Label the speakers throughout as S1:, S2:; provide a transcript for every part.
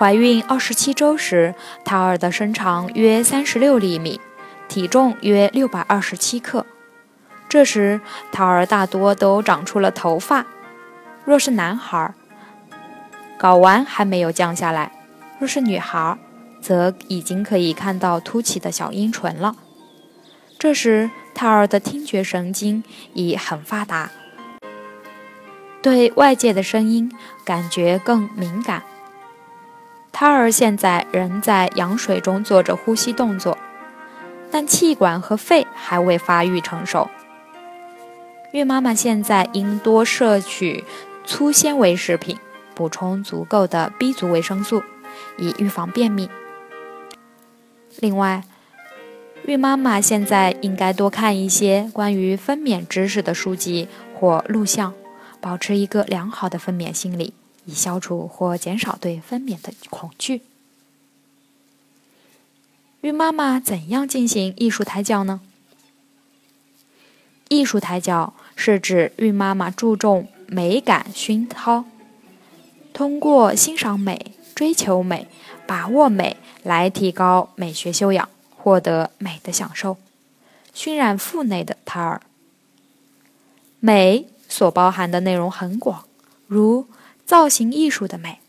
S1: 怀孕二十七周时，胎儿的身长约三十六厘米，体重约六百二十七克。这时，胎儿大多都长出了头发。若是男孩，睾丸还没有降下来；若是女孩，则已经可以看到凸起的小阴唇了。这时，胎儿的听觉神经已很发达，对外界的声音感觉更敏感。胎儿现在仍在羊水中做着呼吸动作，但气管和肺还未发育成熟。孕妈妈现在应多摄取粗纤维食品，补充足够的 B 族维生素，以预防便秘。另外，孕妈妈现在应该多看一些关于分娩知识的书籍或录像，保持一个良好的分娩心理。以消除或减少对分娩的恐惧。孕妈妈怎样进行艺术胎教呢？艺术胎教是指孕妈妈注重美感熏陶，通过欣赏美、追求美、把握美来提高美学修养，获得美的享受，熏染腹内的胎儿。美所包含的内容很广，如。造型艺术的美、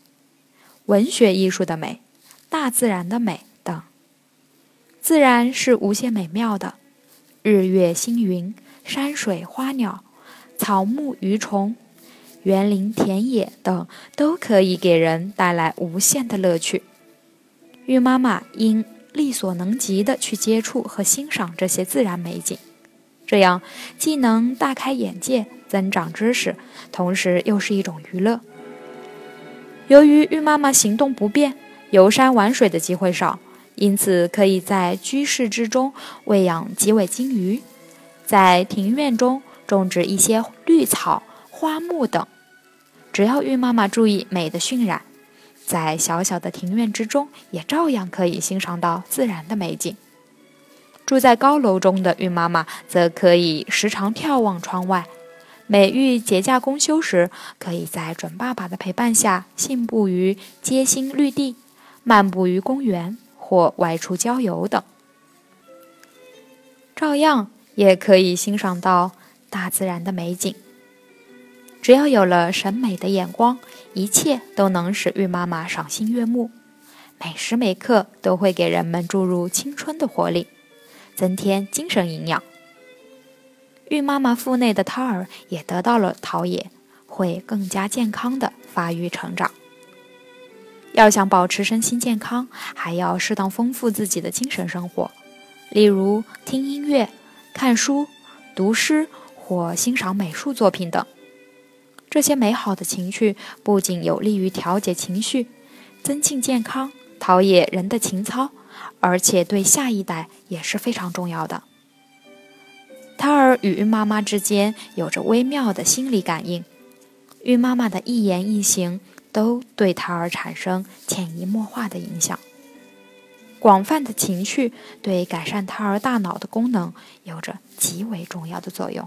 S1: 文学艺术的美、大自然的美等。自然是无限美妙的，日月星云、山水花鸟、草木鱼虫、园林田野等，都可以给人带来无限的乐趣。孕妈妈应力所能及的去接触和欣赏这些自然美景，这样既能大开眼界、增长知识，同时又是一种娱乐。由于孕妈妈行动不便，游山玩水的机会少，因此可以在居室之中喂养几尾金鱼，在庭院中种植一些绿草、花木等。只要孕妈妈注意美的渲染，在小小的庭院之中也照样可以欣赏到自然的美景。住在高楼中的孕妈妈则可以时常眺望窗外。每遇节假公休时，可以在准爸爸的陪伴下，信步于街心绿地，漫步于公园，或外出郊游等，照样也可以欣赏到大自然的美景。只要有了审美的眼光，一切都能使孕妈妈赏心悦目，每时每刻都会给人们注入青春的活力，增添精神营养。孕妈妈腹内的胎儿也得到了陶冶，会更加健康的发育成长。要想保持身心健康，还要适当丰富自己的精神生活，例如听音乐、看书、读诗或欣赏美术作品等。这些美好的情趣不仅有利于调节情绪、增进健康、陶冶人的情操，而且对下一代也是非常重要的。胎儿与孕妈妈之间有着微妙的心理感应，孕妈妈的一言一行都对胎儿产生潜移默化的影响。广泛的情绪对改善胎儿大脑的功能有着极为重要的作用。